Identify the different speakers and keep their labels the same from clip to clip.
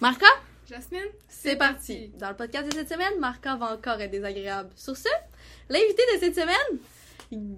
Speaker 1: Marca,
Speaker 2: Jasmine?
Speaker 1: c'est parti. Dans le podcast de cette semaine, Marca va encore être désagréable. Sur ce, l'invité de cette semaine,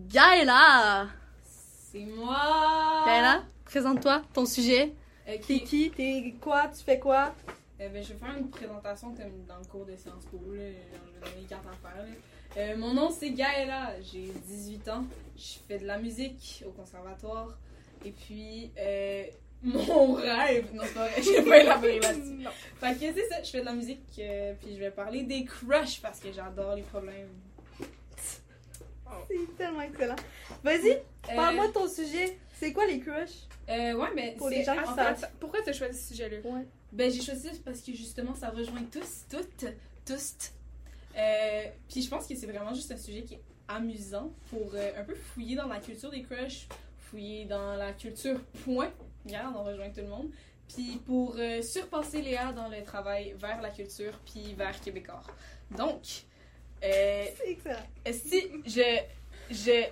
Speaker 1: Gaëla.
Speaker 3: C'est moi!
Speaker 1: Gaëla, présente-toi, ton sujet.
Speaker 3: Ok.
Speaker 1: T'es qui? T'es quoi? Tu fais quoi?
Speaker 3: Euh, ben, je vais faire une présentation comme dans le cours de Sciences Po. Là. Je vais donner les cartes à faire. là. Euh, mon nom, c'est Gaëla. J'ai 18 ans. Je fais de la musique au conservatoire. Et puis, euh, mon rêve... Non, c'est pas vrai. Je vais pas élaborer là-dessus. Fait que c'est ça. Je fais de la musique. euh, puis je vais parler des crushs parce que j'adore les problèmes.
Speaker 1: C'est tellement excellent. Vas-y,
Speaker 3: Euh,
Speaker 1: parle-moi de ton sujet. C'est quoi les crushs?
Speaker 3: Euh, ouais, mais
Speaker 1: Pour les gens qui
Speaker 3: en
Speaker 1: savent.
Speaker 2: Pourquoi tu as choisi ce sujet-là?
Speaker 1: Ouais.
Speaker 3: Ben, j'ai choisi parce que justement, ça rejoint tous, toutes, tous. Euh, puis je pense que c'est vraiment juste un sujet qui est amusant pour euh, un peu fouiller dans la culture des crushs, fouiller dans la culture point. Regarde, on rejoint tout le monde. Puis pour euh, surpasser Léa dans le travail vers la culture, puis vers Québécois. Donc, euh, si je, je,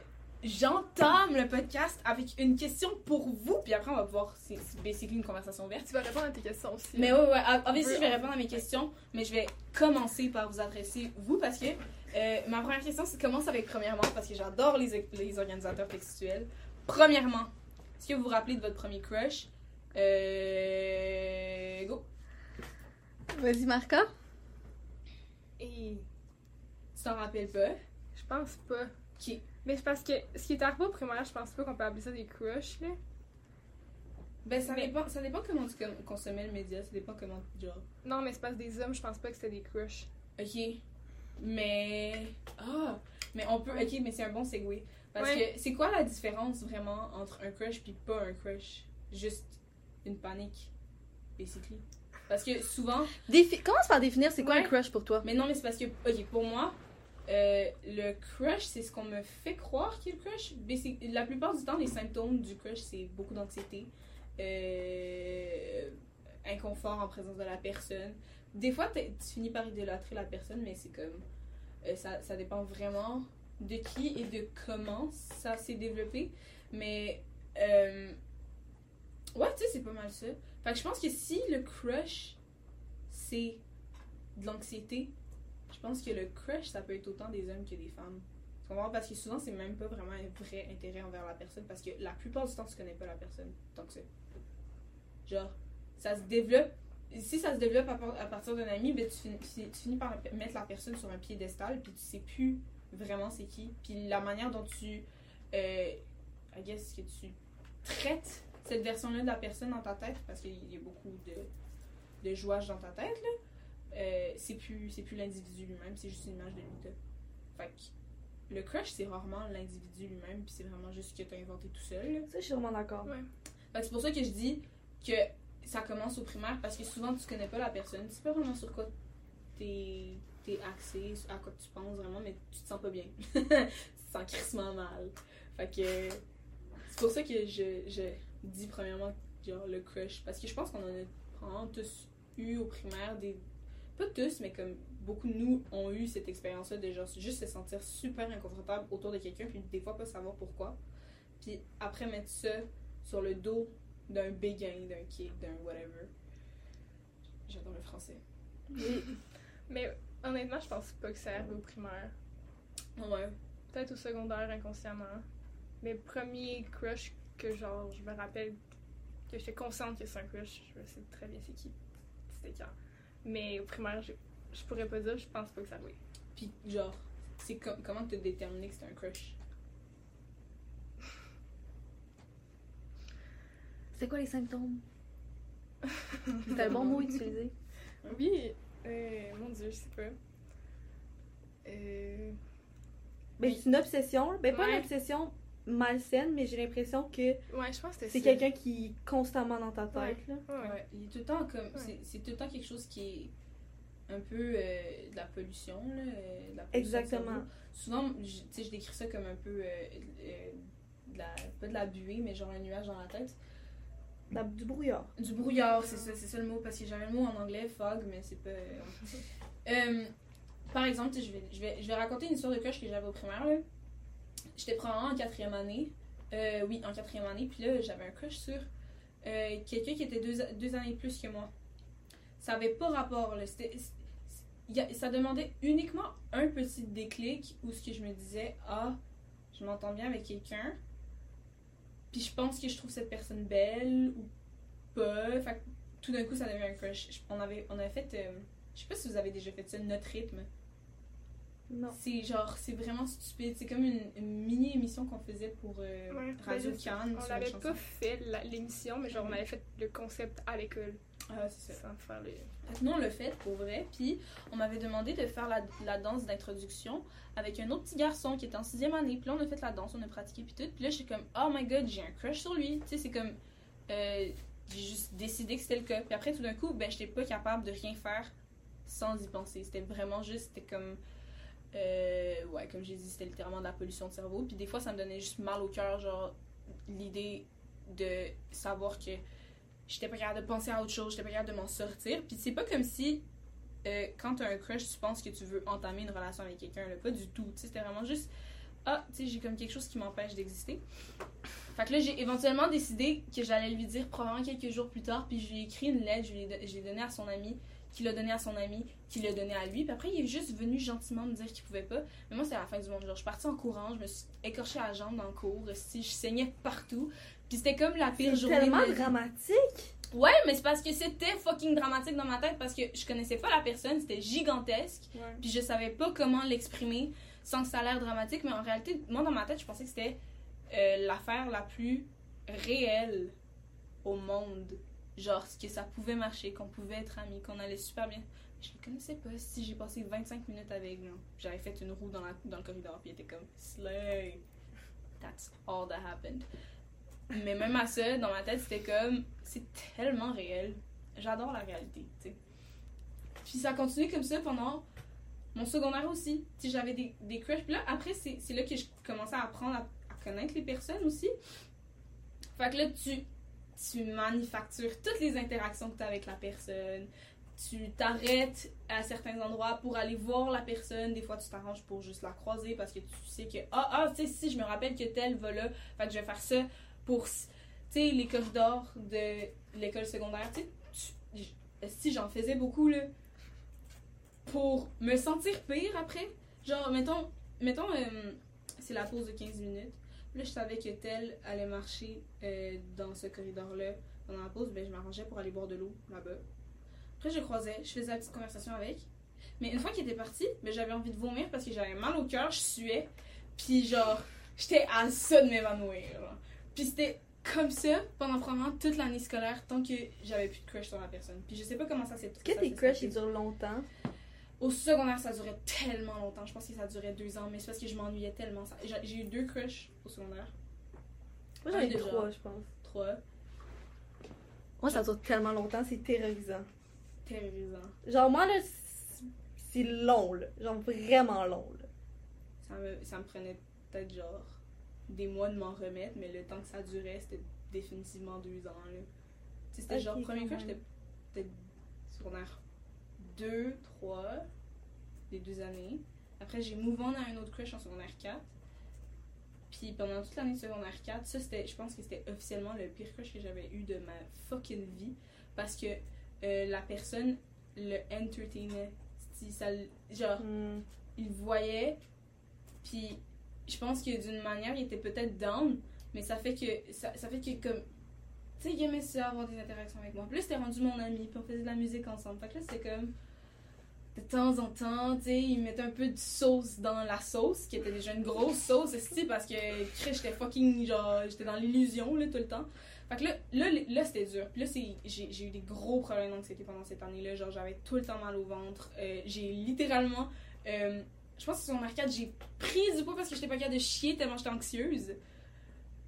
Speaker 3: j'entame le podcast avec une question pour vous, puis après on va pouvoir, c'est c'est basically une conversation ouverte.
Speaker 2: Tu vas répondre à tes questions aussi.
Speaker 3: Mais ouais, ouais, en fait,
Speaker 2: veut-
Speaker 3: je vais répondre à mes questions, mais je vais commencer par vous adresser vous parce que euh, ma première question, c'est commence avec premièrement, parce que j'adore les, les organisateurs textuels. Premièrement, est-ce que vous vous rappelez de votre premier crush? Euh. Go
Speaker 1: Vas-y, Marca.
Speaker 2: Et
Speaker 3: Tu t'en rappelles pas?
Speaker 2: Je pense pas.
Speaker 3: Qui
Speaker 2: Mais c'est parce que ce qui est arrivé au primaire, je pense pas qu'on peut appeler ça des crushs, là.
Speaker 3: Ben, ça
Speaker 2: Mais-
Speaker 3: dépend, ça dépend comment tu con- consommais le média, ça dépend comment. Genre.
Speaker 2: Non, mais c'est parce que des hommes, je pense pas que c'était des crushs.
Speaker 3: Ok. Mais. Ah! Mais on peut. Ok, mais c'est un bon segue. Parce
Speaker 2: Ouais.
Speaker 3: que c'est quoi la différence vraiment entre un crush puis pas un crush? Juste une panique, basically. Parce que souvent.
Speaker 1: Défi- Commence par définir c'est quoi
Speaker 3: Ouais.
Speaker 1: un crush pour toi?
Speaker 3: Mais non, mais c'est parce que. Ok, pour moi, euh, le crush, c'est ce qu'on me fait croire le crush. La plupart du temps, les symptômes du crush, c'est beaucoup d'anxiété, euh, inconfort en présence de la personne. Des fois, tu finis par idolâtrer la personne, mais c'est comme. euh, ça, ça dépend vraiment de qui et de comment ça s'est développé. Mais. euh, ouais, tu sais, c'est pas mal ça. Fait que je pense que si le crush, c'est de l'anxiété, je pense que le crush, ça peut être autant des hommes que des femmes. Parce que souvent, c'est même pas vraiment un vrai intérêt envers la personne parce que la plupart du temps, tu connais pas la personne tant que ça. Genre, ça se développe. Si ça se développe à, par- à partir d'un ami, ben, tu, finis, tu finis par mettre la personne sur un piédestal puis tu sais plus vraiment c'est qui. Puis la manière dont tu. Euh, I guess que tu traites cette version-là de la personne dans ta tête parce qu'il y a beaucoup de, de jouage dans ta tête, là. Euh, c'est plus c'est plus l'individu lui-même, c'est juste une image de lui. Fait que le crush, c'est rarement l'individu lui-même, puis c'est vraiment juste ce que t'as inventé tout seul. là.
Speaker 1: Ça, je suis vraiment d'accord.
Speaker 2: Ouais.
Speaker 3: Fait que c'est pour ça que je dis que ça commence au primaire, parce que souvent tu connais pas la personne, tu sais pas vraiment sur quoi t'es t'es axé, à quoi tu penses vraiment, mais tu te sens pas bien. tu te sens crissement mal. Fait que c'est pour ça que je, je dis premièrement genre le crush, parce que je pense qu'on en a tous eu au primaire des pas tous, mais comme beaucoup de nous ont eu cette expérience-là de genre juste se sentir super inconfortable autour de quelqu'un, puis des fois pas savoir pourquoi. Puis après mettre ça sur le dos d'un béguin, d'un kick, d'un whatever. J'adore le français.
Speaker 2: Mais honnêtement, je pense pas que ça arrive au primaire.
Speaker 3: Ouais.
Speaker 2: Peut-être au secondaire, inconsciemment. Mais premier crush que genre, je me rappelle que j'étais consciente que c'est un crush, je sais très bien c'est qui. C'était quand. Mais au primaire, je, je pourrais pas dire, je pense pas que ça arrive.
Speaker 3: Puis genre, c'est com- comment te déterminer que c'est un crush?
Speaker 1: C'est quoi les symptômes? C'est un bon mot utilisé.
Speaker 2: Oui, euh, mon dieu, je sais pas. Euh,
Speaker 1: Ben, c'est une obsession. Ben, pas
Speaker 2: Ouais.
Speaker 1: une obsession malsaine, mais j'ai l'impression que
Speaker 2: ouais, je pense que c'était
Speaker 1: c'est quelqu'un qui est constamment dans ta tête. Là.
Speaker 2: Ouais.
Speaker 3: Il est tout le temps comme.
Speaker 2: Ouais.
Speaker 3: c'est- tout le temps quelque chose qui est un peu euh, de la pollution, là. euh, de la pollution de
Speaker 1: Exactement.
Speaker 3: Souvent, je- tu sais, je décris ça comme un peu. euh, euh, de la, pas de la buée, mais genre un nuage dans la tête.
Speaker 1: La- du brouillard.
Speaker 3: Du brouillard, c'est ça, le mot, parce que j'avais le mot en anglais, fog, mais c'est pas. Euh, par exemple, je vais, je, vais, je vais raconter une histoire de crush que j'avais au primaire. là. J'étais probablement en quatrième année. Euh, oui, en quatrième année. Puis là, j'avais un crush sur euh, quelqu'un qui était deux, deux années plus que moi. ça avait pas rapport. Là. C'était, ça demandait uniquement un petit déclic où ce que je me disais, ah, je m'entends bien avec quelqu'un, puis je pense que je trouve cette personne belle ou pas. Fait que tout d'un coup, ça devient un crush. Je- On avait, on avait fait, euh, je sais pas si vous avez déjà fait ça, notre rythme.
Speaker 1: Non.
Speaker 3: C'est genre, c'est vraiment stupide. C'est comme une, une mini-émission qu'on faisait pour euh,
Speaker 2: Ouais,
Speaker 3: Radio Cannes.
Speaker 2: On
Speaker 3: chansons.
Speaker 2: pas fait l'émission, mais genre on avait fait le concept à l'école
Speaker 3: Ah, c'est ça.
Speaker 2: faire les.
Speaker 3: Nous, on l'a fait pour vrai. Puis, on m'avait demandé de faire la, la danse d'introduction avec un autre petit garçon qui était en sixième année. Puis là, on a fait la danse, on a pratiqué, puis tout. Puis là, j'étais comme, oh my god, j'ai un crush sur lui. Tu sais, c'est comme. euh, j'ai juste décidé que c'était le cas. Puis après, tout d'un coup, ben, j'étais pas capable de rien faire sans y penser. C'était vraiment juste, c'était comme. euh, ouais, comme j'ai dit, c'était littéralement de la pollution de cerveau. Puis des fois, ça me donnait juste mal au cœur, genre, l'idée de savoir que j'étais pas capable de penser à autre chose, j'étais pas capable de m'en sortir. Puis c'est pas comme si, euh, quand t'as un crush, tu penses que tu veux entamer une relation avec quelqu'un. Pas du tout. C'était vraiment juste, ah, tu sais, j'ai comme quelque chose qui m'empêche d'exister. Fait que là, j'ai éventuellement décidé que j'allais lui dire probablement quelques jours plus tard, puis je lui ai écrit une lettre, je lui ai, don- je l'ai donnée à son ami, qui l'a donnée à son ami, qui l'a donnée à lui. Puis après, il est juste venu gentiment me dire qu'il pouvait pas. Mais moi, c'est la fin du monde. Genre, je suis partie en courant, je me suis écorché la jambe dans le cours, si je saignais partout. Puis c'était comme la pire journée.
Speaker 1: tellement dramatique.
Speaker 3: Ouais, mais c'est parce que c'était fucking dramatique dans ma tête parce que je connaissais pas la personne, c'était gigantesque,
Speaker 2: Ouais.
Speaker 3: puis je savais pas comment l'exprimer sans que ça a l'air dramatique, mais en réalité, moi dans ma tête, je pensais que c'était euh, l'affaire la plus réelle au monde. Genre, que ça pouvait marcher, qu'on pouvait être amis, qu'on allait super bien. Je le connaissais pas. Si j'ai passé 25 minutes avec lui, j'avais fait une roue dans, la, dans le corridor, puis il était comme Slay. That's all that happened. Mais même à ça, dans ma tête, c'était comme c'est tellement réel. J'adore la réalité, tu sais. Puis ça a continué comme ça pendant mon secondaire aussi. Tu j'avais des, crushs. Puis là, après, c'est là que je commençais à apprendre à, connaître les personnes aussi. Fait que là, tu, tu manufactures toutes les interactions que tu as avec la personne. Tu t'arrêtes à certains endroits pour aller voir la personne. Des fois, tu t'arranges pour juste la croiser parce que tu sais que, ah, ah, tu sais, si je me rappelle que telle va là, fait que je vais faire ça pour, les corridors de l'école secondaire. Tu si j'en faisais beaucoup, là, pour me sentir pire après. Genre, mettons, mettons euh, c'est la pause de 15 minutes. Là, je savais que telle allait marcher euh, dans ce corridor-là. Pendant la pause, ben, je m'arrangeais pour aller boire de l'eau là-bas. Après, je croisais, je faisais la petite conversation avec. Mais une fois qu'il était parti, ben, j'avais envie de vomir parce que j'avais mal au cœur, je suais. Puis genre, j'étais à ça de m'évanouir. Puis c'était comme ça pendant probablement toute l'année scolaire tant que j'avais plus de crush sur la personne. Puis je sais pas comment ça s'est
Speaker 1: Est-ce que tes crushs,
Speaker 3: passé.
Speaker 1: ils durent longtemps?
Speaker 3: Au secondaire, ça durait tellement longtemps. Je pense que ça durait deux ans, mais c'est parce que je m'ennuyais tellement. J'ai eu deux crushs au secondaire.
Speaker 1: Moi, j'en ai
Speaker 3: déjà.
Speaker 1: trois, je pense.
Speaker 3: Trois.
Speaker 1: Moi, ça dure tellement longtemps, c'est terrorisant.
Speaker 3: Terrorisant.
Speaker 1: Genre, moi, là, c'est- c'est long, là. Genre, vraiment long, là.
Speaker 3: Ça me, ça me prenait peut-être genre des mois de m'en remettre, mais le temps que ça durait, c'était définitivement deux ans. C'était genre, premier crush,
Speaker 1: même.
Speaker 3: j'étais peut-être secondaire 2, 3, les deux années. Après, j'ai move on à un autre crush en secondaire 4. Puis pendant toute l'année de secondaire 4, ça, c'était, je pense que c'était officiellement le pire crush que j'avais eu de ma fucking vie. Parce que euh, la personne le entertainait. Si ça, genre,
Speaker 1: Hmm.
Speaker 3: il voyait, puis je pense que d'une manière, il était peut-être down, mais ça fait que, ça, ça fait que comme, tu sais, il aimait ça avoir des interactions avec moi. Puis là, c'était rendu mon ami, puis on faisait de la musique ensemble. Fait que là, c'était comme, de temps en temps, tu sais, il mettait un peu de sauce dans la sauce, qui était déjà une grosse sauce, aussi parce que, j'étais fucking, genre, j'étais dans l'illusion, là, tout le temps. Fait que là, là, là c'était dur. Puis là, j'ai eu des gros problèmes d'anxiété pendant cette année-là. Genre, j'avais tout le temps mal au ventre. Euh, j'ai littéralement. euh, je pense que sur mon arcade, j'ai pris du poids parce que j'étais pas capable de chier tellement j'étais anxieuse.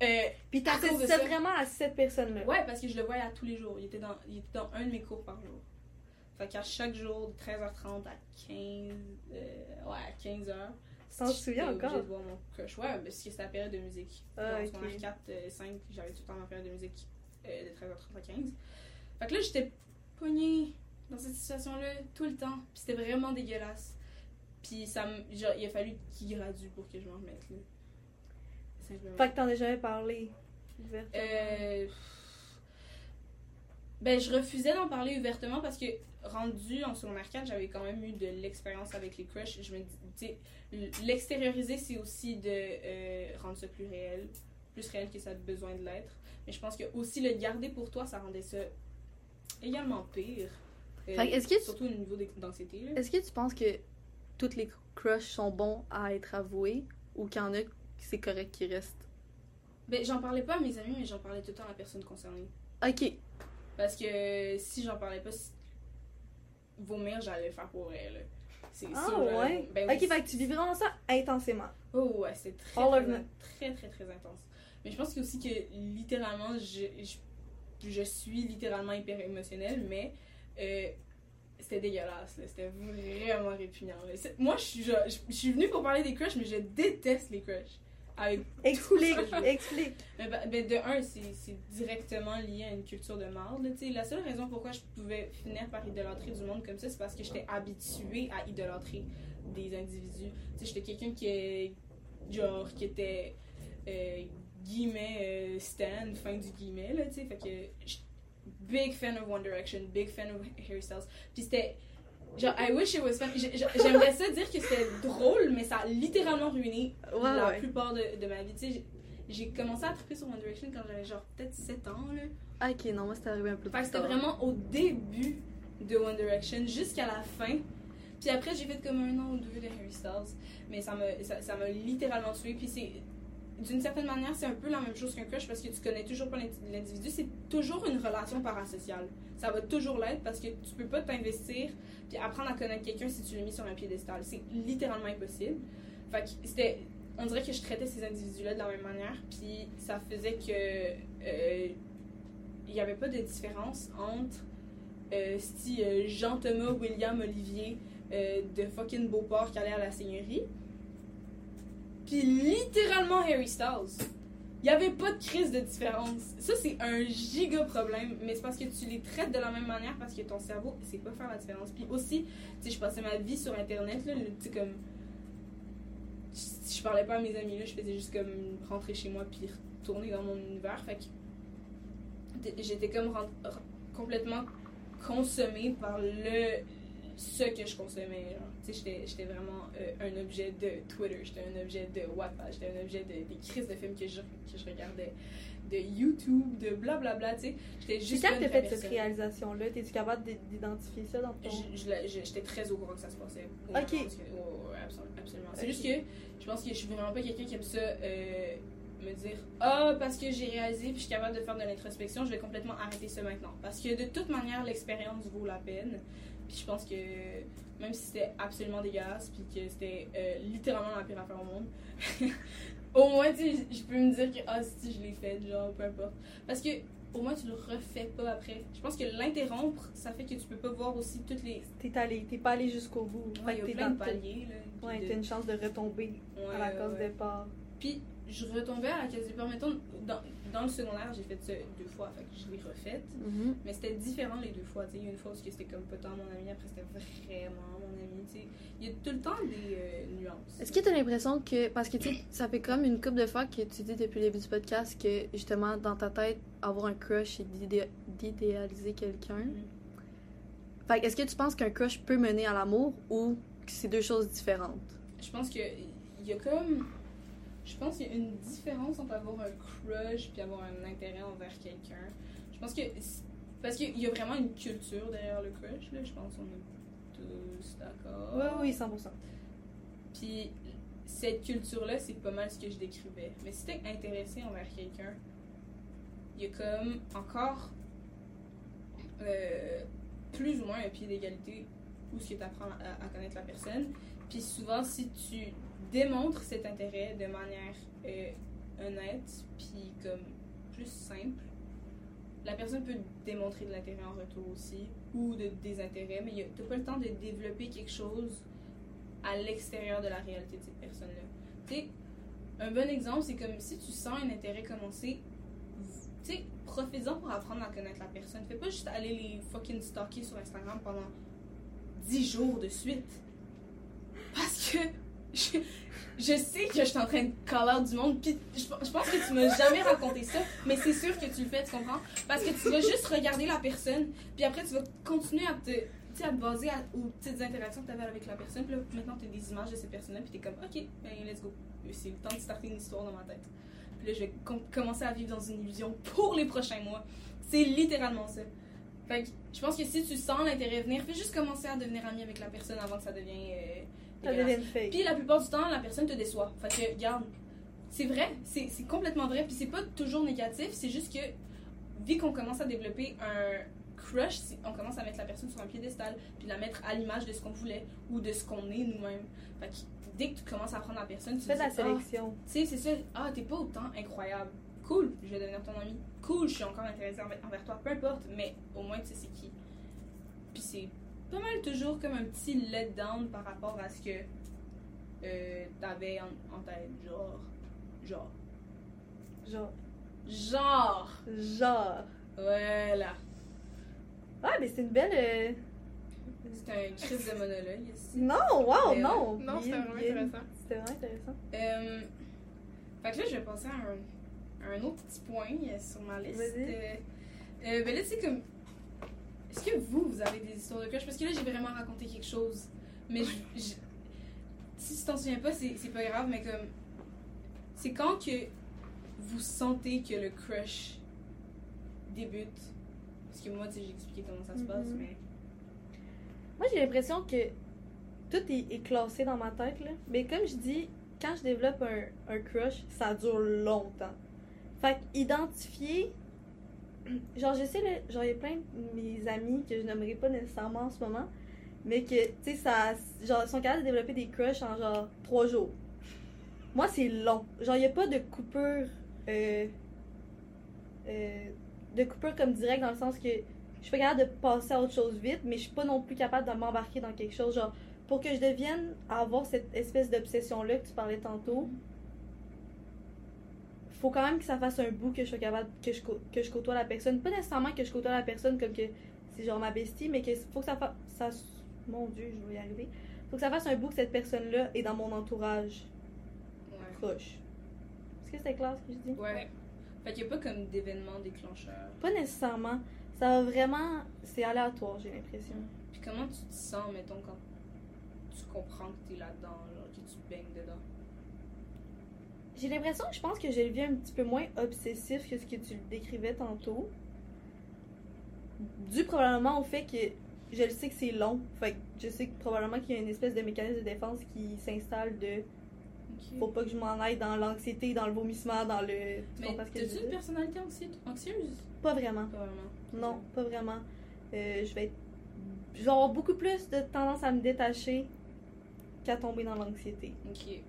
Speaker 3: Euh,
Speaker 1: Puis t'assistais
Speaker 3: ça.
Speaker 1: vraiment à cette personne-là.
Speaker 3: ouais, parce que je le voyais à tous les jours. Il était dans, il était dans un de mes cours par jour. Fait qu'à chaque jour, de 13h30 à 15. euh, ouais, à 15h.
Speaker 1: Tu t'en souviens encore?
Speaker 3: de voir mon crush. Ouais, parce que c'était la période de musique.
Speaker 1: Ah,
Speaker 3: Dans
Speaker 1: ok.
Speaker 3: secondaire 4, euh, 5, j'avais tout le temps ma période de musique euh, de 13h30 à 15. Fait que là, j'étais pognée dans cette situation-là tout le temps. Puis c'était vraiment dégueulasse. Puis ça me- genre, il a fallu qu'il gradue pour que je m'en remette, là. Simplement.
Speaker 1: Fait que t'en as jamais parlé. ouvertement?
Speaker 3: Euh, Ben, je refusais d'en parler ouvertement parce que, rendu en secondaire 4, j'avais quand même eu de l'expérience avec les crushs. Je me dis, l'extérioriser, c'est aussi de euh, rendre ça plus réel, plus réel que ça a besoin de l'être. Mais je pense que aussi le garder pour toi, ça rendait ça également pire. Euh,
Speaker 1: Fait que est-ce que tu-
Speaker 3: Surtout au niveau d'anxiété. là.
Speaker 1: Est-ce que tu penses que toutes les crushs sont bons à être avoués ou qu'il y en a c'est correct qu'ils restent?
Speaker 3: Ben, j'en parlais pas à mes amis, mais j'en parlais tout le temps à la personne concernée.
Speaker 1: Ok.
Speaker 3: Parce que si j'en parlais pas, si- vomir, j'allais le faire pour elle. là. C'est
Speaker 4: Ah
Speaker 3: sûr,
Speaker 4: ouais?
Speaker 3: Ben oui,
Speaker 4: ok, fait que tu vis vraiment ça intensément.
Speaker 3: Oh ouais, c'est très, très, très, très, très intense. Mais je pense que aussi que littéralement, je, je, je suis littéralement hyper émotionnelle, mais euh, c'était dégueulasse, c'était vraiment répugnant. Moi, je suis, genre- je, je suis venue pour parler des crushs, mais je déteste les crushs. Avec
Speaker 4: Explique, explique.
Speaker 3: Mais ben, ben, de un, c'est directement lié à une culture de marde. La seule raison pourquoi je pouvais finir par idolâtrer du monde comme ça, c'est parce que j'étais habituée à idolâtrer des individus. J'étais quelqu'un qui est genre qui était euh, guillemets euh, stan, fin du guillemet là. Fait que big fan of One Direction, big fan of Harry Styles. Puis c'était genre I wish it was fun. J'aimerais ça dire que c'était drôle, mais ça a littéralement ruiné
Speaker 1: Ouais,
Speaker 3: la
Speaker 1: ouais.
Speaker 3: plupart de, de ma vie. Tu sais, j'ai- commencé à triper sur One Direction quand j'avais genre peut-être 7 ans. Là.
Speaker 1: Ok, non, moi c'était arrivé un peu plus
Speaker 3: c'était
Speaker 1: tard.
Speaker 3: vraiment au début de One Direction jusqu'à la fin. Puis après, j'ai fait comme un an ou deux de Harry Styles. Mais ça m'a ça, ça littéralement tué. Puis c'est. D'une certaine manière, c'est un peu la même chose qu'un crush parce que tu connais toujours pas l'indi- l'individu. C'est toujours une relation parasociale. Ça va toujours l'être parce que tu peux pas t'investir puis apprendre à connaître quelqu'un si tu l'as mis sur un piédestal. C'est littéralement impossible. Fait c'était. On dirait que je traitais ces individus-là de la même manière. Puis ça faisait que. euh, il n'y avait pas de différence entre euh, si euh, Jean-Thomas, William, Olivier de fucking Beauport qui allait à la seigneurie. Puis littéralement Harry Styles. Il n'y avait pas de crise de différence. Ça, c'est un giga problème, mais c'est parce que tu les traites de la même manière parce que ton cerveau ne sait pas faire la différence. Puis aussi, tu sais, je passais ma vie sur Internet, là, tu comme. Si je parlais pas à mes amis, là, je faisais juste comme rentrer chez moi puis retourner dans mon univers. Fait que j'étais comme complètement consommée par le ce que je consommais genre. tu sais j'étais vraiment euh, un objet de Twitter j'étais un objet de Wattpad j'étais un objet de, des crises de films que je, que je regardais de YouTube de blablabla tu sais j'étais
Speaker 4: C'est
Speaker 3: juste
Speaker 4: quand
Speaker 3: pas
Speaker 4: t'as fait cette réalisation-là? T'es-tu capable d'identifier ça dans ton...
Speaker 3: J'étais très au courant que ça se passait.
Speaker 4: Ok.
Speaker 3: que- oh, ouais, absolument. absolument. C'est juste que je pense que je suis vraiment pas quelqu'un qui aime ça euh, me dire Ah, parce que j'ai réalisé puis je suis capable de faire de l'introspection, je vais complètement arrêter ça maintenant. Parce que de toute manière, l'expérience vaut la peine. Puis je pense que même si c'était absolument dégueulasse puis que c'était euh, littéralement la pire affaire au monde, au moins, tu je peux me dire que ah, si je l'ai fait, genre, peu importe. Parce que au moins, tu le refais pas après. Je pense que l'interrompre, ça fait que tu peux pas voir aussi toutes les.
Speaker 4: T'es allé, t'es pas allé jusqu'au bout.
Speaker 3: Ouais,
Speaker 4: Fait
Speaker 3: il
Speaker 4: que
Speaker 3: y a
Speaker 4: t'es
Speaker 3: plein
Speaker 4: dans
Speaker 3: de paliers, là.
Speaker 4: Ouais,
Speaker 3: de-
Speaker 4: t'as une chance de retomber
Speaker 3: Ouais,
Speaker 4: à la case
Speaker 3: ouais.
Speaker 4: départ.
Speaker 3: Puis je retombais à la case départ. Mettons, dans, dans le secondaire, j'ai fait ça deux fois, fait que je l'ai refaite.
Speaker 1: Mhm.
Speaker 3: Mais c'était différent les deux fois. tu. Il y a une fois où c'était comme pas tant mon ami, après c'était vraiment mon ami. tu. Il y a tout le temps des euh, nuances.
Speaker 1: Est-ce que t'as l'impression que. Parce que tu ça fait comme une couple de fois que tu dis depuis le début du podcast que justement dans ta tête, avoir un crush d'idé- d'idéaliser quelqu'un.
Speaker 3: Mhm.
Speaker 1: Fait est-ce que tu penses qu'un crush peut mener à l'amour ou que c'est deux choses différentes?
Speaker 3: Je pense que il y a comme. Je pense qu'il y a une différence entre avoir un crush puis avoir un intérêt envers quelqu'un. Je pense que. Parce qu'il y a vraiment une culture derrière le crush, là. Je pense qu'on est tous d'accord.
Speaker 4: Oui, oui, 100%.
Speaker 3: Puis cette culture-là, c'est pas mal ce que je décrivais. Mais si t'es intéressé envers quelqu'un, il y a comme encore euh, plus ou moins un pied d'égalité où ce que tu apprends à, à connaître la personne. Puis souvent, si tu démontres cet intérêt de manière euh, honnête, puis comme plus simple, la personne peut démontrer de l'intérêt en retour aussi, ou de désintérêt, mais t'as pas le temps de développer quelque chose à l'extérieur de la réalité de cette personne-là. Tu sais, un bon exemple, c'est comme si tu sens un intérêt commencer, tu sais, profite-en pour apprendre à connaître la personne. Fais pas juste aller les fucking stalker sur Instagram pendant 10 jours de suite. Parce que je, sais que je suis en train de out du monde, puis je, pense que tu m'as jamais raconté ça, mais c'est sûr que tu le fais, tu comprends? Parce que tu vas juste regarder la personne, puis après tu vas continuer à te, à te baser aux petites interactions que tu avais avec la personne, puis là maintenant tu as des images de cette personne-là, puis tu es comme, ok, ben let's go. C'est le temps de starter une histoire dans ma tête. Puis là je vais com- commencer à vivre dans une illusion pour les prochains mois. C'est littéralement ça. Fait que je pense que si tu sens l'intérêt venir, fais juste commencer à devenir ami avec la personne avant que ça devienne. euh,
Speaker 4: Ça
Speaker 3: dégueulasse.
Speaker 4: devient fake.
Speaker 3: Puis la plupart du temps, la personne te déçoit. Fait que, regarde, c'est vrai, c'est complètement vrai. Puis c'est pas toujours négatif, c'est juste que, vu qu'on commence à développer un crush, on commence à mettre la personne sur un piédestal, puis la mettre à l'image de ce qu'on voulait ou de ce qu'on est nous-mêmes. Fait que dès que tu commences à prendre la personne, tu
Speaker 4: fais la
Speaker 3: Ah,
Speaker 4: sélection.
Speaker 3: tu sais, c'est ça. Ah, t'es pas autant incroyable. Cool, je vais devenir ton ami. Cool, je suis encore intéressée envers, envers toi. Peu importe, mais au moins tu sais c'est qui. Puis c'est pas mal toujours comme un petit letdown par rapport à ce que euh, t'avais en, en tête. Genre. Genre.
Speaker 4: Genre.
Speaker 3: Genre.
Speaker 4: Genre.
Speaker 3: Voilà.
Speaker 4: Ah, mais c'est une belle. euh,
Speaker 3: C'est un crise de monologue ici.
Speaker 4: Non, wow,
Speaker 3: Mais
Speaker 4: non.
Speaker 2: Non, c'était vraiment
Speaker 4: bien.
Speaker 2: intéressant.
Speaker 4: C'était vraiment intéressant.
Speaker 3: Euh, fait que là, je vais passer à un, à un autre petit point euh, sur ma liste.
Speaker 4: Vas-y.
Speaker 3: Euh, euh, ben là, c'est comme. Est-ce que vous, vous avez des histoires de crush? Parce que là, j'ai vraiment raconté quelque chose. Mais je- je- si tu t'en souviens pas, c'est pas grave, mais comme. C'est quand que vous sentez que le crush débute? Parce que moi, tu sais, j'ai expliqué comment ça se passe,
Speaker 4: Mhm.
Speaker 3: mais.
Speaker 4: Moi, j'ai l'impression que tout est, est classé dans ma tête, là. Mais comme je dis, quand je développe un, un crush, ça dure longtemps. Fait que identifier. Genre, je sais, genre, il y a plein de mes amis que je nommerai pas nécessairement en ce moment, mais que, tu sais, ça. Genre, sont capables de développer des crushs en genre trois jours. Moi, c'est long. Genre, il a pas de coupure. euh, euh, de coupure comme direct dans le sens que je suis pas capable de passer à autre chose vite, mais je suis pas non plus capable de m'embarquer dans quelque chose. Genre, pour que je devienne avoir cette espèce d'obsession-là que tu parlais tantôt, faut quand même que ça fasse un bout que je sois capable, que je, que je côtoie la personne. Pas nécessairement que je côtoie la personne comme que c'est genre ma bestie, mais que faut que ça fasse. Ça, mon dieu, je vais y arriver. Faut que ça fasse un bout que cette personne-là est dans mon entourage
Speaker 3: Ouais.
Speaker 4: proche. Est-ce que c'est clair ce que je dis?
Speaker 3: Ouais. Fait qu'il y a pas comme d'événement déclencheur.
Speaker 4: Pas nécessairement. Ça va vraiment. C'est aléatoire, j'ai l'impression.
Speaker 3: Puis comment tu te sens, mettons, quand tu comprends que t'es là-dedans, genre, que tu baignes dedans?
Speaker 4: J'ai l'impression que je pense que je le vis un petit peu moins obsessif que ce que tu le décrivais tantôt. Dû probablement au fait que je le sais que c'est long. Fait que je sais que probablement qu'il y a une espèce de mécanisme de défense qui s'installe de faut pas que je m'en aille dans l'anxiété, dans le vomissement, dans le. Tu
Speaker 3: Mais t'as-tu une personnalité anxi- anxieuse?
Speaker 4: Pas vraiment.
Speaker 3: Pas vraiment.
Speaker 4: Non, pas vraiment. Euh, je vais être. Je vais avoir beaucoup plus de tendance à me détacher qu'à tomber dans l'anxiété.
Speaker 3: Ok.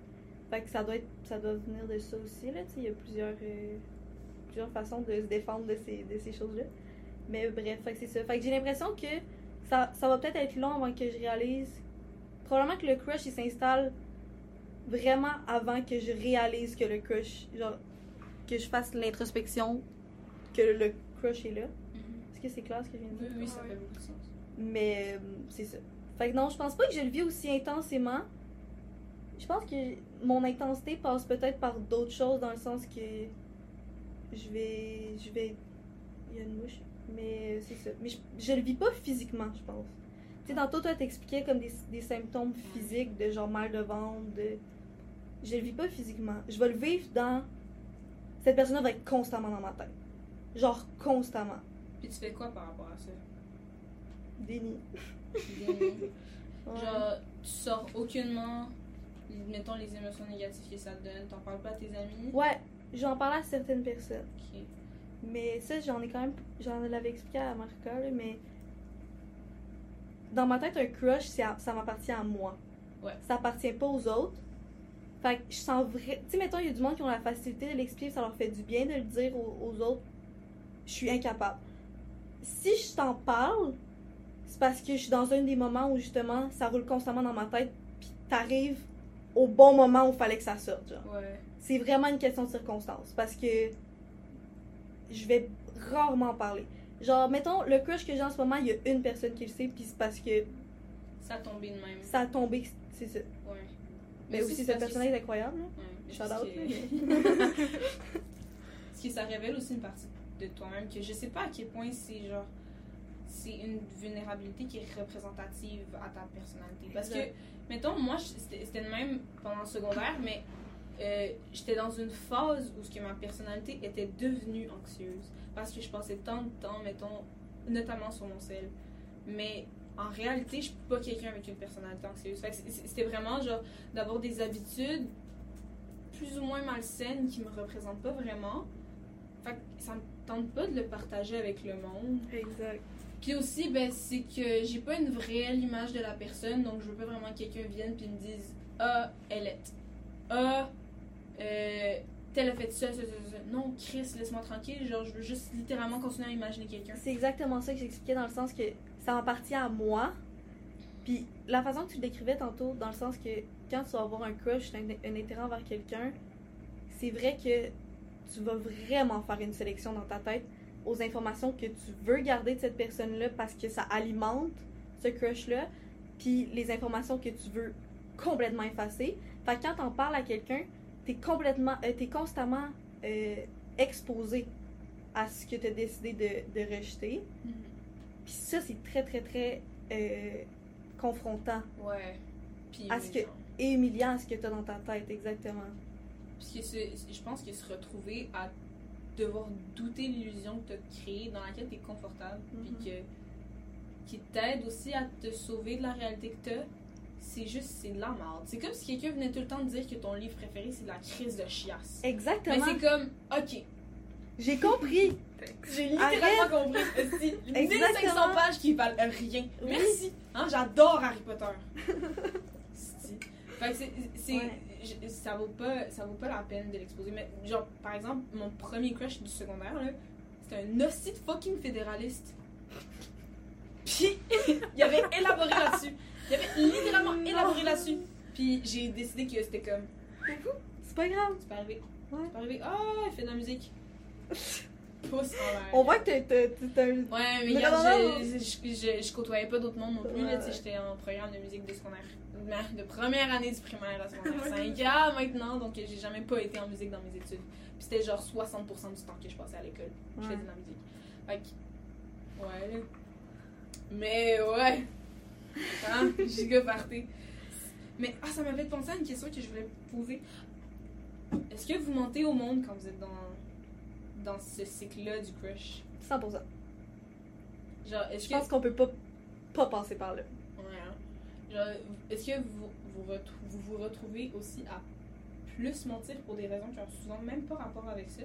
Speaker 4: Fait que ça doit être, ça doit venir de ça aussi là. Tu sais, il y a plusieurs, euh, plusieurs façons de se défendre de ces, de ces choses-là. Mais bref, fait que c'est ça. Fait que j'ai l'impression que ça, ça va peut-être être long avant que je réalise. Probablement que le crush il s'installe vraiment avant que je réalise que le crush, genre que je fasse l'introspection que le crush est là. Est-ce que c'est clair ce que je viens de dire?
Speaker 3: oui, ça
Speaker 2: Ouais.
Speaker 3: fait beaucoup de sens.
Speaker 4: Mais euh, c'est ça. Fait que non, je pense pas que je le vis aussi intensément. Je pense que mon intensité passe peut-être par d'autres choses dans le sens que je vais. Je vais. Il y a une mouche. Mais c'est ça. Mais je, je le vis pas physiquement, je pense. Tu sais, tantôt, toi, t'expliquais comme des, des symptômes physiques de genre mal de ventre, de. Je le vis pas physiquement. Je vais le vivre dans. Cette personne-là va être constamment dans ma tête. Genre constamment.
Speaker 3: Puis tu fais quoi par rapport à ça?
Speaker 4: Déni.
Speaker 3: Déni.
Speaker 4: Ouais.
Speaker 3: Genre, tu sors aucunement, mettons, les émotions négatives que ça te donne, t'en parles pas à tes amis?
Speaker 4: Ouais, j'en parlais à certaines personnes. Mais ça, j'en ai quand même. J'en l'avais expliqué à Marca, là, mais. Dans ma tête, un crush, à- ça m'appartient à moi.
Speaker 3: Ouais.
Speaker 4: Ça appartient pas aux autres. Fait que je sens vrai. Tu sais, mettons, il y a du monde qui ont la facilité de l'expliquer, ça leur fait du bien de le dire aux, aux autres. Je suis incapable. Si je t'en parle, c'est parce que je suis dans un des moments où justement ça roule constamment dans ma tête, puis t'arrives au bon moment où il fallait que ça sorte.
Speaker 3: Ouais.
Speaker 4: c'est vraiment une question de circonstance parce que je vais rarement parler. Genre, mettons, le crush que j'ai en ce moment, il y a une personne qui le sait, puis c'est parce que
Speaker 3: Ça a tombé de même.
Speaker 4: ça a tombé, c'est ça.
Speaker 3: Ouais.
Speaker 4: Mais aussi, cette personne est incroyable.
Speaker 3: Ouais,
Speaker 4: Shout out,
Speaker 3: Parce que ça révèle aussi une partie de toi-même que je sais pas à quel point c'est genre c'est une vulnérabilité qui est représentative à ta personnalité. Parce que, mettons, moi, c'était le même pendant le secondaire, mais euh, j'étais dans une phase où ce que ma personnalité était devenue anxieuse. Parce que je passais tant de temps, mettons, notamment sur mon sel. Mais en réalité, je suis pas quelqu'un avec une personnalité anxieuse. C'était vraiment genre d'avoir des habitudes plus ou moins malsaines qui me représentent pas vraiment. Fait que ça me tente pas de le partager avec le monde.
Speaker 4: Exact.
Speaker 3: Puis aussi, ben, c'est que j'ai pas une réelle image de la personne, donc je veux pas vraiment que quelqu'un vienne puis me dise Ah, elle est. Ah, euh, telle a fait ça, ça, ça, ça. Non, Chris, laisse-moi tranquille. Genre, je veux juste littéralement continuer à imaginer quelqu'un.
Speaker 4: C'est exactement ça que j'expliquais dans le sens que ça appartient à moi. Puis la façon que tu le décrivais tantôt, dans le sens que quand tu vas avoir un crush, un, un intérêt envers quelqu'un, c'est vrai que tu vas vraiment faire une sélection dans ta tête aux informations que tu veux garder de cette personne-là parce que ça alimente ce crush-là, puis les informations que tu veux complètement effacer. Fait que quand t'en parles à quelqu'un, t'es complètement, euh, t'es constamment euh, exposé à ce que t'as décidé de, de rejeter. Puis ça, c'est très, très, très euh, confrontant
Speaker 3: Ouais. Puis,
Speaker 4: À ce que- et humiliant à ce que t'as dans ta tête, exactement.
Speaker 3: Parce que je pense que se retrouver à devoir douter l'illusion que tu as créée, dans laquelle tu es confortable,
Speaker 4: Mhm.
Speaker 3: puis que qui t'aide aussi à te sauver de la réalité que tu as, c'est juste, c'est de la merde. C'est comme si quelqu'un venait tout le temps te dire que ton livre préféré, c'est de la crise de chiasse.
Speaker 4: Exactement.
Speaker 3: Mais c'est comme, ok,
Speaker 4: J'ai compris.
Speaker 3: j'ai littéralement compris. Esti, 1500
Speaker 4: Exactement.
Speaker 3: pages qui valent rien.
Speaker 4: Oui.
Speaker 3: Merci. Hein, J'adore Harry Potter. Esti. Fait que c'est, c'est-
Speaker 4: Ouais.
Speaker 3: Je- ça vaut pas, ça vaut pas la peine de l'exposer. Mais genre, par exemple, mon premier crush du secondaire là, c'était un hostie de fucking fédéraliste. Puis il avait élaboré là-dessus. Il avait littéralement
Speaker 4: Non.
Speaker 3: élaboré là-dessus. Puis j'ai décidé que c'était comme,
Speaker 4: C'est pas grave.
Speaker 3: c'est pas arrivé.
Speaker 4: Ouais.
Speaker 3: C'est pas arrivé. Ah, il fait de la musique. Pouce en l'air.
Speaker 4: On voit que t'as- t'as t'as un.
Speaker 3: Ouais, mais regarde, je, je, je, je côtoyais pas d'autres mondes non plus.
Speaker 4: Ouais,
Speaker 3: j'étais en programme de musique de secondaire. De première année du primaire à secondaire 5 ans maintenant, donc j'ai jamais pas été en musique dans mes études. Puis c'était genre 60% du temps que je passais à l'école. Je faisais de la musique. Fait que, ouais. Mais ouais. Hein, giga party. Mais ah, ça m'avait pensé à une question que je voulais poser. Est-ce que vous mentez au monde quand vous êtes dans, dans ce cycle-là du crush?
Speaker 4: 100%.
Speaker 3: Genre, est-ce
Speaker 4: Je
Speaker 3: que.
Speaker 4: pense qu'on peut pas, pas passer par là.
Speaker 3: Ouais, hein. Genre, est-ce que vous vous, retrou- vous vous retrouvez aussi à plus mentir pour des raisons qui ont souvent même pas rapport avec ça?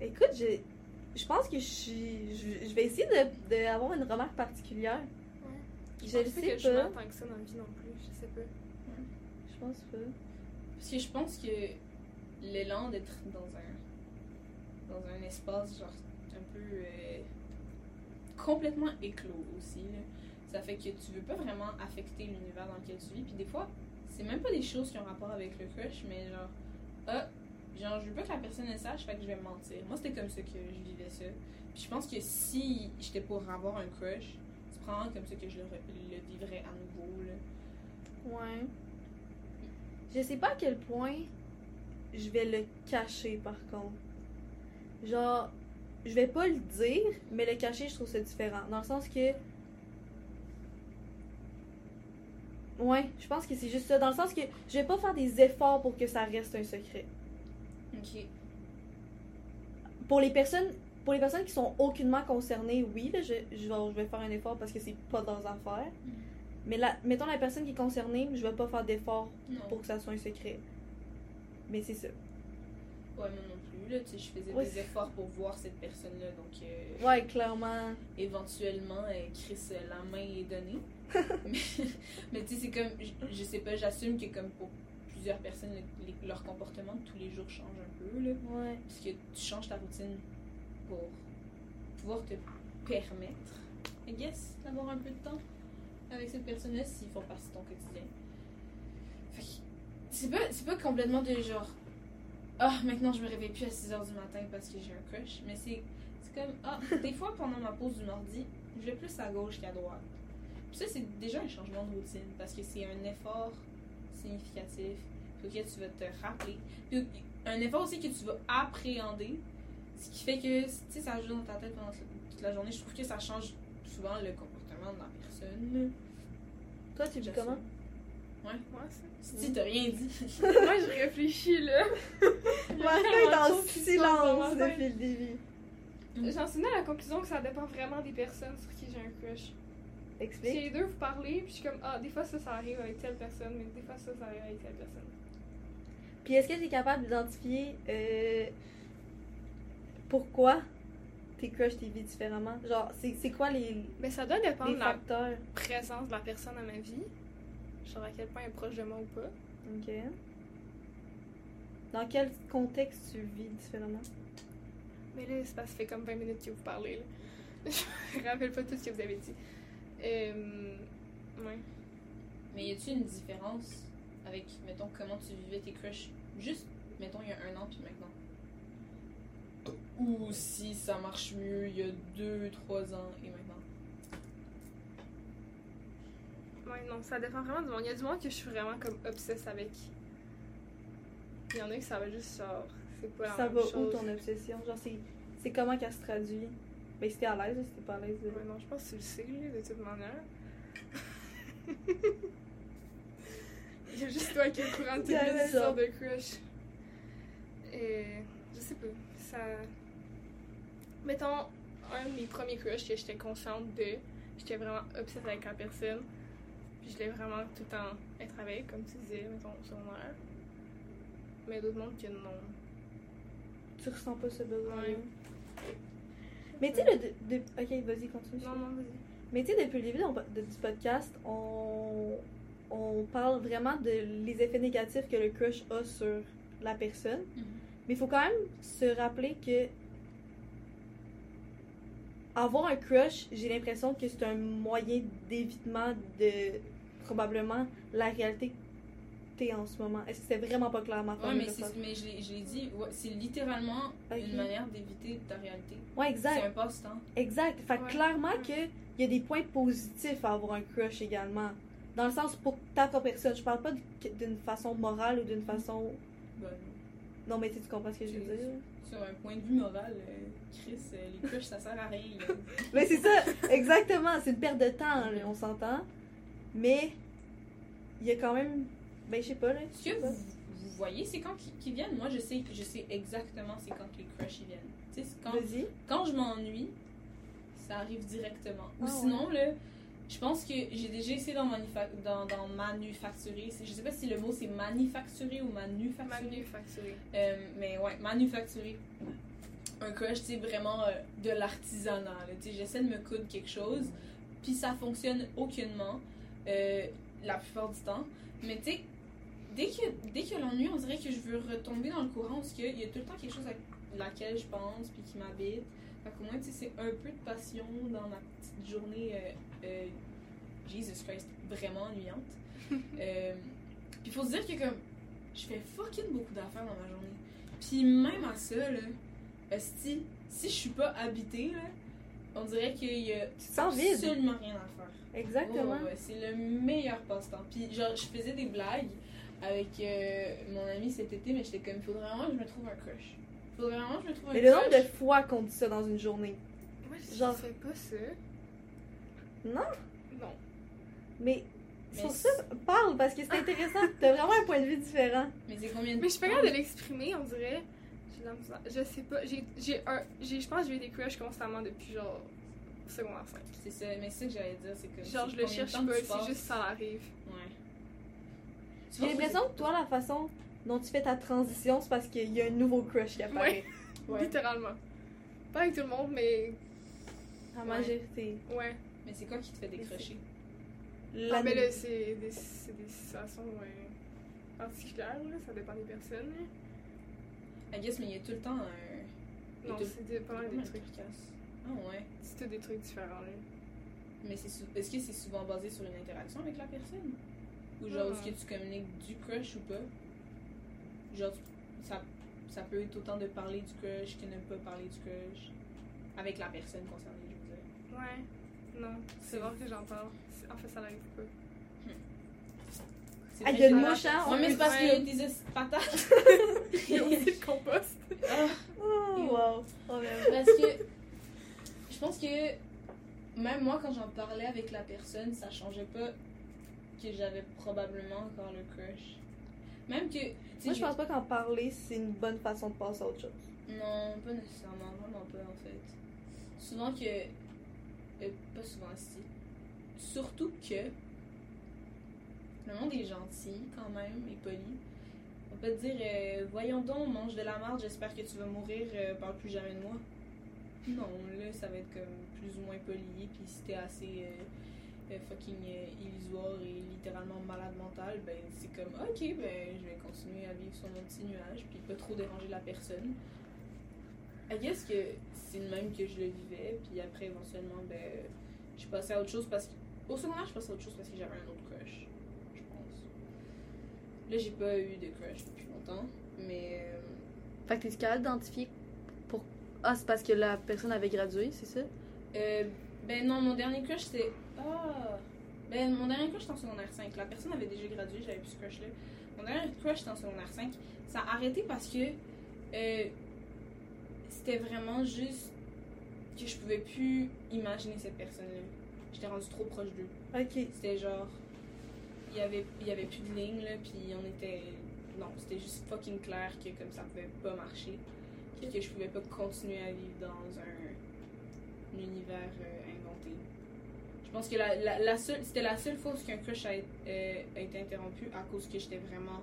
Speaker 4: Écoute, je, je pense que je. Je, je vais essayer de, de avoir une remarque particulière. Je
Speaker 1: Je pense pas
Speaker 4: sais
Speaker 1: que je
Speaker 4: pas.
Speaker 1: tant que ça dans la vie non plus, je sais pas.
Speaker 4: Je pense pas.
Speaker 3: Parce que je pense que l'élan d'être dans un dans un espace genre un peu euh, complètement éclos aussi, ça fait que tu veux pas vraiment affecter l'univers dans lequel tu vis. Puis des fois, c'est même pas des choses qui ont rapport avec le crush, mais genre, ah, genre, je veux pas que la personne le sache, fait que je vais mentir. Moi, c'était comme ça que je vivais ça. Puis je pense que si j'étais pour avoir un crush, c'est probablement comme ça que je le, le vivrais à nouveau, là.
Speaker 4: Ouais. Je sais pas à quel point je vais le cacher par contre. Genre, je vais pas le dire, mais le cacher, je trouve ça différent. Dans le sens que. Ouais, je pense que c'est juste ça. Dans le sens que je vais pas faire des efforts pour que ça reste un secret.
Speaker 3: Ok.
Speaker 4: Pour les personnes. Pour les personnes qui sont aucunement concernées, oui, là, je, je, vais, je vais faire un effort parce que c'est pas dans leurs affaires. Mais la, mettons la personne qui est concernée, je vais pas faire d'effort pour que ça soit un secret. Mais c'est ça.
Speaker 3: Ouais, moi non plus. Là, tu sais, je faisais
Speaker 4: Ouais,
Speaker 3: des efforts pour voir cette personne-là. Donc, euh,
Speaker 4: Ouais, clairement.
Speaker 3: éventuellement, euh, Chris, euh, la main est donnée. mais mais tu sais, c'est comme, je, je sais pas, j'assume que comme pour plusieurs personnes, le- les- leur comportement de tous les jours change un peu. Là,
Speaker 4: Ouais.
Speaker 3: parce que tu changes ta routine pour pouvoir te permettre, I guess, d'avoir un peu de temps avec cette personne-là s'ils font partie de ton quotidien. C'est pas, pas complètement de genre, ah, maintenant je me réveille plus à 6h du matin parce que j'ai un crush, mais c'est, comme, ah, des fois pendant ma pause du mardi, je vais plus à gauche qu'à droite. ça, c'est déjà un changement de routine parce que c'est un effort significatif auquel tu vas te rappeler. Puis un effort aussi que tu vas appréhender, ce qui fait que, tu sais, ça joue dans ta tête pendant toute la journée. Je trouve que ça change souvent le comportement de la personne.
Speaker 4: Toi, tu
Speaker 3: J'assume.
Speaker 4: comment?
Speaker 2: Ouais, ça.
Speaker 3: Si t'as rien dit.
Speaker 2: Moi, je réfléchis, là. Tellement
Speaker 4: est
Speaker 2: dans ma
Speaker 4: silence depuis le début.
Speaker 2: J'en suis venue à la conclusion que ça dépend vraiment des personnes sur qui j'ai un crush. Si
Speaker 4: Explique.
Speaker 2: les deux vous parlez, puis je suis comme, ah, des fois ça, ça arrive avec telle personne, mais des fois ça, ça arrive avec telle personne.
Speaker 4: Puis est-ce que tu es capable d'identifier euh, pourquoi tes crushs t'y vivent différemment? Genre, c'est c'est quoi les,
Speaker 2: Mais ça doit dépendre
Speaker 4: les
Speaker 2: de la
Speaker 4: facteurs?
Speaker 2: présence de la personne à ma vie. Genre à quel point elle est proche de moi ou pas.
Speaker 4: Ok. Dans quel contexte tu vis différemment?
Speaker 2: Mais là, c'est parce que ça fait comme 20 minutes que vous parlez, là. je me rappelle pas tout ce que vous avez dit. Euh, ouais.
Speaker 3: Mais y a-tu une différence avec, mettons, comment tu vivais tes crushs? Juste, mettons, il y a un an puis maintenant? Ou si ça marche mieux il y a deux, trois ans et maintenant?
Speaker 2: Ouais, non, ça dépend vraiment du monde. Il y a du monde que je suis vraiment comme obsesse avec. Il y en a que ça va juste genre. C'est pas la
Speaker 4: Ça
Speaker 2: même
Speaker 4: va
Speaker 2: chose.
Speaker 4: où ton obsession? Genre, c'est c'est comment qu'elle se traduit? Ben, si t'es à l'aise, si t'es pas à l'aise.
Speaker 2: Ouais, non, je pense que tu le sais, de toute manière. Il y a juste toi qui es au courant de toutes
Speaker 4: Yeah,
Speaker 2: les
Speaker 4: c'est
Speaker 2: histoires
Speaker 4: ça.
Speaker 2: de crush. Et. Je sais pas. Ça. Mettons, un de mes premiers crushs que j'étais consciente de. J'étais vraiment obsesse avec la personne. Puis je voulais vraiment tout le temps être avec, comme tu disais, mettons, au secondaire. Mais d'autres mondes que non.
Speaker 4: Tu ressens pas ce besoin
Speaker 2: Ouais.
Speaker 4: Mais tu sais, le. de- de- Ok, vas-y, continue.
Speaker 2: Non, non, vas-y.
Speaker 4: Mais tu sais, depuis le début de- de- du podcast, on, on parle vraiment de les effets négatifs que le crush a sur la personne. Mais il faut quand même se rappeler que avoir un crush, j'ai l'impression que c'est un moyen d'évitement de probablement la réalité que t'es en ce moment. Est-ce que c'était vraiment pas clair ma
Speaker 3: Ouais, mais, c'est- mais je l'ai dit, ouais, c'est littéralement une manière d'éviter ta réalité.
Speaker 4: Ouais,
Speaker 3: C'est
Speaker 4: exact.
Speaker 3: un passe-temps.
Speaker 4: Exact. Fait que
Speaker 2: Ouais.
Speaker 4: clairement
Speaker 2: Ouais.
Speaker 4: que il y a des points positifs à avoir un crush également. Dans le sens pour ta propre personne. Je parle pas d'une façon morale ou d'une façon. Non, mais tu comprends ce que je veux dire?
Speaker 3: sur un point de vue moral, euh, Chris, euh, les crushs, ça sert à rien.
Speaker 4: Mais c'est ça, exactement. C'est une perte de temps, là, on s'entend. Mais il y a quand même. Ben, je sais pas, là.
Speaker 3: Ce que vous, vous voyez, c'est quand qu'ils viennent? Moi, je sais, je sais exactement c'est quand que les crushs ils viennent. Tu sais, c'est quand, quand je m'ennuie, ça arrive directement. Ou
Speaker 4: Ah
Speaker 3: sinon, là, je pense que j'ai déjà essayé d'en manufa- dans, dans manufacturer. Je sais pas si le mot c'est manufacturer ou manufacturer.
Speaker 2: Manufacturé.
Speaker 3: Euh, mais ouais, manufacturer un crush, c'est vraiment euh, de l'artisanat. J'essaie de me coudre quelque chose, puis ça fonctionne aucunement euh, la plupart du temps. Mais tu sais, dès que, dès que l'ennui, on dirait que je veux retomber dans le courant parce qu'il y a tout le temps quelque chose à laquelle je pense, puis qui m'habite. Fait qu'au moins, tu sais, c'est un peu de passion dans ma petite journée, euh, Jesus Christ, vraiment ennuyante. euh, puis faut se dire que comme, je fais fucking beaucoup d'affaires dans ma journée. Puis même à ça, là, esti, si je suis pas habitée, là, on dirait qu'il y a
Speaker 4: Tu vide.
Speaker 3: absolument rien à faire.
Speaker 4: Exactement.
Speaker 3: Ouais, c'est le meilleur passe-temps. Puis genre, je faisais des blagues avec euh, mon ami cet été, mais j'étais comme, il faudrait vraiment que je me trouve un crush. Il faudrait vraiment que je me trouve un
Speaker 4: Mais le
Speaker 3: crush.
Speaker 4: nombre de fois qu'on dit ça dans une journée.
Speaker 2: Moi, je
Speaker 4: Genre-
Speaker 2: fais pas ça.
Speaker 4: Non?
Speaker 2: Non.
Speaker 4: Mais. C'est
Speaker 3: Mais
Speaker 4: pour ça, parle, parce que c'est intéressant. T'as vraiment un point de vue différent.
Speaker 3: Mais c'est combien de
Speaker 2: Mais je suis pas capable de l'exprimer, on dirait. Je sais pas. J'ai, j'ai un, j'ai, je pense que j'ai eu des crushs constamment depuis genre secondaire 5.
Speaker 3: C'est ça, mais c'est ça que j'allais dire, c'est que.
Speaker 2: Genre,
Speaker 3: c'est
Speaker 2: je le cherche pas, c'est juste ça arrive.
Speaker 3: Ouais. Tu
Speaker 4: J'ai l'impression que toi, la façon dont tu fais ta transition, c'est parce qu'il y a un nouveau crush qui apparaît.
Speaker 3: Ouais.
Speaker 2: Littéralement. Pas avec tout le monde, mais
Speaker 4: La
Speaker 3: Ouais.
Speaker 4: majorité.
Speaker 2: ouais.
Speaker 3: Mais c'est quoi qui te fait décrocher?
Speaker 4: La
Speaker 2: Ah, mais là, c'est des, c'est des situations euh, particulières, là. Ça dépend des personnes.
Speaker 3: I guess, mais il y a tout le temps un.
Speaker 2: Non, c'est
Speaker 3: a
Speaker 2: des trucs.
Speaker 3: Ah ouais.
Speaker 2: C'est tout des trucs différents, là.
Speaker 3: Mais c'est sou- est-ce que c'est souvent basé sur une interaction avec la personne? Ou genre, est-ce que tu communiques du crush ou pas? Genre, tu- ça, ça peut être autant de parler du crush que ne pas parler du crush avec la personne concernée, je veux dire.
Speaker 2: Ouais. Non, c'est rare que j'entends. C'est- En fait, ça n'arrive pas.
Speaker 3: C'est
Speaker 4: Ah, il y a hein?
Speaker 3: Ouais, mais c'est parce qu'il y a des patates.
Speaker 2: Il y a aussi le compost.
Speaker 3: Ah.
Speaker 4: Oh, wow. Oh.
Speaker 3: Parce que je pense que même moi, quand j'en parlais avec la personne, ça changeait pas que j'avais probablement encore le crush. Même que.
Speaker 4: Moi, je pense pas qu'en parler, c'est une bonne façon de passer à autre chose.
Speaker 3: Non, pas nécessairement, vraiment pas en fait. Souvent que. Euh, pas souvent si. Surtout que. Le monde est gentil quand même et poli. On peut te dire euh, Voyons donc, mange de la merde, j'espère que tu vas mourir, euh, parle plus jamais de moi. Non, là ça va être comme plus ou moins poli, puis si t'es assez fucking illusoire et littéralement malade mental, ben c'est comme ok, ben je vais continuer à vivre sur mon petit nuage, puis pas trop déranger la personne. I guess que c'est le même que je le vivais, puis après éventuellement, ben je passais à autre chose parce que. Au secondaire, je passais à autre chose parce que j'avais un autre crush, je pense. Là, j'ai pas eu de crush depuis longtemps, mais. euh,
Speaker 1: Fait que t'es capable d'identifier pour. Ah, c'est parce que la personne avait gradué, c'est ça?
Speaker 3: Euh, ben non, mon dernier crush c'était. Ah! Ben mon dernier crush c'était en secondaire 5. La personne avait déjà gradué, j'avais plus ce crush là. Mon dernier crush c'était en secondaire 5. Ça a arrêté parce que. euh, c'était vraiment juste que je pouvais plus imaginer cette personne-là. J'étais rendue trop proche d'eux.
Speaker 4: Ok.
Speaker 3: C'était genre. Il y avait, il y avait plus de ligne, là, puis on était. Non, c'était juste fucking clair que comme ça pouvait pas marcher. Puis que je pouvais pas continuer à vivre dans un, un univers euh, inventé. Je pense que la, la, la seule, c'était la seule fois où un crush a, euh, a été interrompu à cause que j'étais vraiment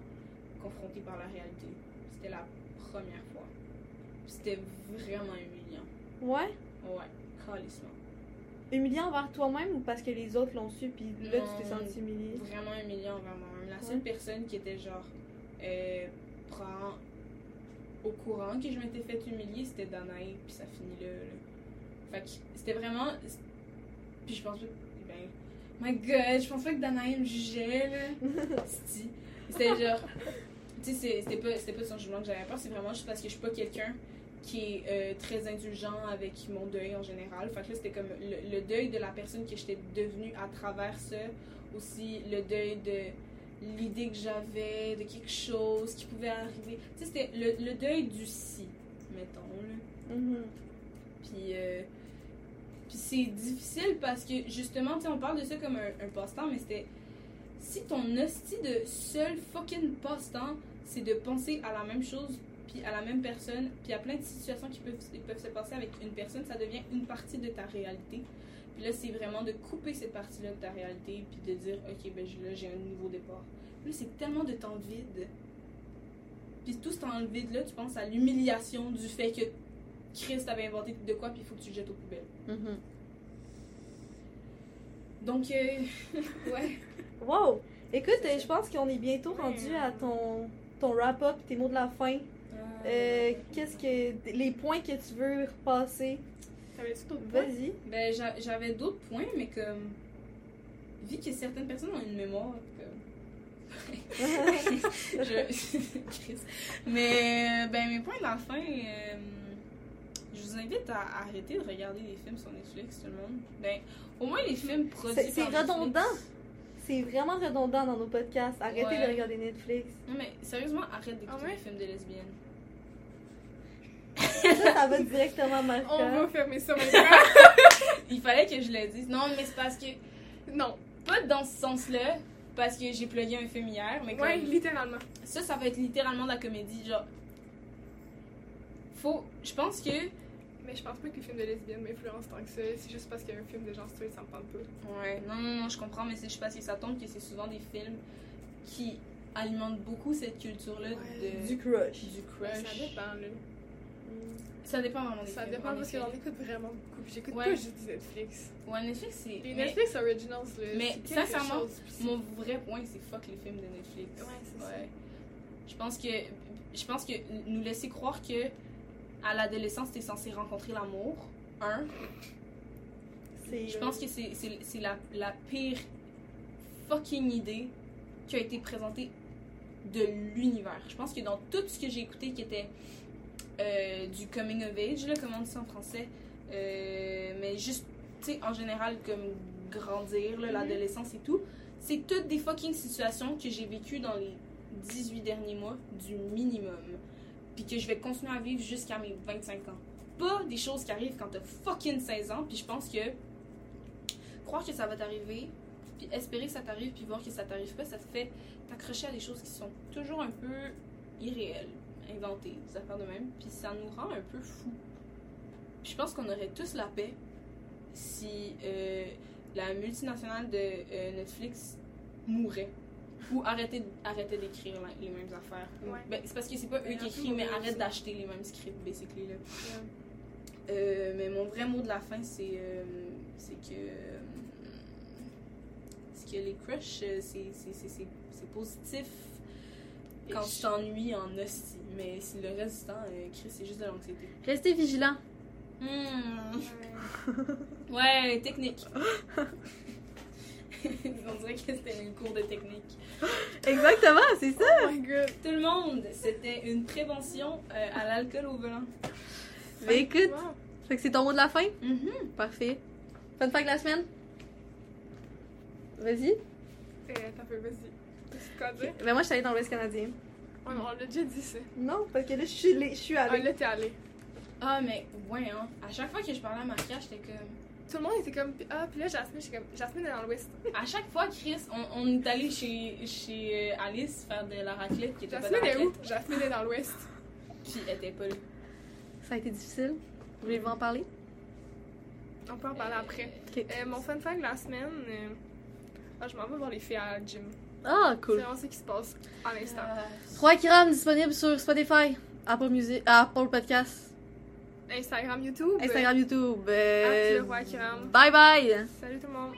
Speaker 3: confrontée par la réalité. C'était la première fois. Puis C'était vraiment humiliant.
Speaker 4: Ouais?
Speaker 3: Ouais, calissement.
Speaker 4: Humiliant envers toi-même ou parce que les autres l'ont su, puis là, tu t'es senti humilié?
Speaker 3: vraiment humiliant envers moi-même. La seule
Speaker 4: Ouais.
Speaker 3: personne qui était genre euh, prend au courant que je m'étais fait humilier, c'était Danae, puis ça finit là. là. Fait que c'était vraiment. Puis je pense pas. Ben, my god, je pense pas que Danae me jugeait là. C'était genre. Tu sais, c'était pas, c'était pas son jugement que j'avais peur, c'est vraiment juste parce que je suis pas quelqu'un qui est euh, très indulgent avec mon deuil en général. Fait que là, c'était comme le, le deuil de la personne que j'étais devenue à travers ça. Aussi, le deuil de l'idée que j'avais de quelque chose qui pouvait arriver. Tu sais, c'était le, le deuil du si, mettons. Là.
Speaker 4: Mhm.
Speaker 3: Puis, euh, puis c'est difficile parce que justement, tu sais, on parle de ça comme un, un passe-temps, mais c'était. Si ton hostie de seul fucking passe-temps, c'est de penser à la même chose, puis à la même personne, puis à plein de situations qui peuvent, qui peuvent se passer avec une personne, ça devient une partie de ta réalité. Puis là, c'est vraiment de couper cette partie-là de ta réalité, puis de dire, ok, ben là, j'ai un nouveau départ. Là, c'est tellement de temps vide. Puis tout ce temps vide-là, tu penses à l'humiliation du fait que Chris t'avait inventé de quoi, puis il faut que tu le jettes aux poubelles.
Speaker 1: Mhm.
Speaker 3: Donc, euh, ouais.
Speaker 4: Wow! Écoute, euh, je pense qu'on est bientôt rendu à ton, ton wrap-up, tes mots de la fin. Euh, Qu'est-ce que. Les points que tu veux repasser? Vas-y.
Speaker 3: Ben, j'a- j'avais d'autres points, mais comme. Vu que certaines personnes ont une mémoire, comme. je. Mais, ben, mes points de la fin. euh, je vous invite à arrêter de regarder des films sur Netflix, tout le monde. Ben, au moins les films produits
Speaker 4: C'est c'est
Speaker 3: par Netflix.
Speaker 4: redondant. C'est vraiment redondant dans nos podcasts. Arrêtez
Speaker 3: Ouais.
Speaker 4: de regarder Netflix.
Speaker 3: Non, mais sérieusement, arrête d'écouter
Speaker 2: Ah ouais?
Speaker 3: des films de lesbiennes.
Speaker 4: Ça, ça va directement mal
Speaker 2: On va fermer ça maintenant.
Speaker 3: Il fallait que je le dise. Non, mais c'est parce que.
Speaker 2: non.
Speaker 3: Pas dans ce sens-là, parce que j'ai plugué un film hier, mais comme.
Speaker 2: Ouais, littéralement.
Speaker 3: Ça, ça va être littéralement de la comédie. Genre. Faut. Je pense que.
Speaker 2: Mais je pense pas que les films de lesbiennes m'influencent tant que ça. C'est juste parce qu'il y a un film de gens straight, ça me parle pas.
Speaker 3: Ouais, non, non, non, je comprends, mais c'est juste parce que ça tombe que c'est souvent des films qui alimentent beaucoup cette culture-là
Speaker 2: Ouais.
Speaker 3: de.
Speaker 4: Du crush.
Speaker 3: du crush.
Speaker 2: ça dépend, là.
Speaker 3: Ça dépend vraiment des
Speaker 2: Ça
Speaker 3: films.
Speaker 2: dépend
Speaker 3: en
Speaker 2: parce que j'en écoute vraiment beaucoup. J'écoute
Speaker 3: Ouais.
Speaker 2: pas juste Netflix.
Speaker 3: Ouais, Netflix, c'est.
Speaker 2: Les
Speaker 3: mais
Speaker 2: Netflix Originals, là.
Speaker 3: mais sincèrement,
Speaker 2: chose,
Speaker 3: Mon vrai point, c'est fuck les films de Netflix.
Speaker 2: Ouais, c'est ça.
Speaker 3: Ouais. Je pense que. Je pense que nous laisser croire que à l'adolescence, t'es censé rencontrer l'amour. Un. Je pense que c'est la, la pire fucking idée qui a été présentée de l'univers. Je pense que dans tout ce que j'ai écouté qui était euh, du coming of age, là, comment on dit ça en français, euh, mais juste tu sais, en général, comme grandir, là, l'adolescence et tout, c'est toutes des fucking situations que j'ai vécues dans les 18 derniers mois du minimum. Puis que je vais continuer à vivre jusqu'à mes 25 ans. Pas des choses qui arrivent quand t'as fucking 16 ans. Puis je pense que croire que ça va t'arriver, puis espérer que ça t'arrive, puis voir que ça t'arrive pas, ça te fait t'accrocher à des choses qui sont toujours un peu irréelles, inventées, des affaires de même. Puis ça nous rend un peu fous. Puis je pense qu'on aurait tous la paix si euh, la multinationale de euh, Netflix mourait. Ou arrêtait, arrêtait d'écrire les mêmes affaires.
Speaker 2: Ouais.
Speaker 3: Ben, c'est parce que c'est pas eux qui écrivent, mais arrête d'acheter les mêmes scripts, basically. Là. Euh, mais mon vrai mot de la fin, c'est c'est que. c'est que les crushs, c'est positif quand tu t'ennuies en hostie. Mais si le reste du temps, euh, Chris, c'est juste de l'anxiété.
Speaker 4: Restez vigilants.
Speaker 3: Hmm.
Speaker 2: Ouais.
Speaker 3: Ouais, technique. On dirait que c'était un cours de technique.
Speaker 4: Exactement, c'est ça.
Speaker 2: Oh my god.
Speaker 3: Tout le monde, c'était une prévention euh, à l'alcool au volant.
Speaker 4: Mais écoute,
Speaker 2: Wow.
Speaker 4: fait que c'est ton mot de la fin?
Speaker 3: Mhm.
Speaker 4: Parfait. Fun fact de la semaine? Vas-y.
Speaker 2: Euh, t'as fait, vas-y. Dire?
Speaker 4: Ben moi, je suis allée dans l'Ouest canadien.
Speaker 2: Ouais, mais on l'a déjà dit ça.
Speaker 4: Non, parce que là, je suis, je suis
Speaker 2: Ah, là, t'es allé.
Speaker 3: Ah, mais ouais, hein. À chaque fois que je parlais à Maria, j'étais comme.
Speaker 2: Tout le monde était comme. Ah, puis là, Jasmine, j'étais comme. Jasmine est dans l'ouest.
Speaker 3: À chaque fois, Chris, on, on est allé chez, chez euh, Alice faire de la raclette qui était pas de la
Speaker 2: Jasmine est où?
Speaker 3: raclette.
Speaker 2: Jasmine est dans l'ouest.
Speaker 3: Puis elle était pas là.
Speaker 4: Ça a été difficile. Voulez-vous en parler?
Speaker 2: On peut en parler après.
Speaker 4: Ok.
Speaker 2: Euh, mon fun fact de la semaine. euh, Ah, je m'en vais voir les filles à la gym.
Speaker 4: Ah,
Speaker 2: C'est
Speaker 4: cool.
Speaker 2: vraiment ce qui se passe à l'instant.
Speaker 4: Trois Kiram disponible sur Spotify, Apple Music, Apple Podcast,
Speaker 2: Instagram, YouTube.
Speaker 4: Instagram, YouTube. Euh, bye bye!
Speaker 2: Salut tout le monde.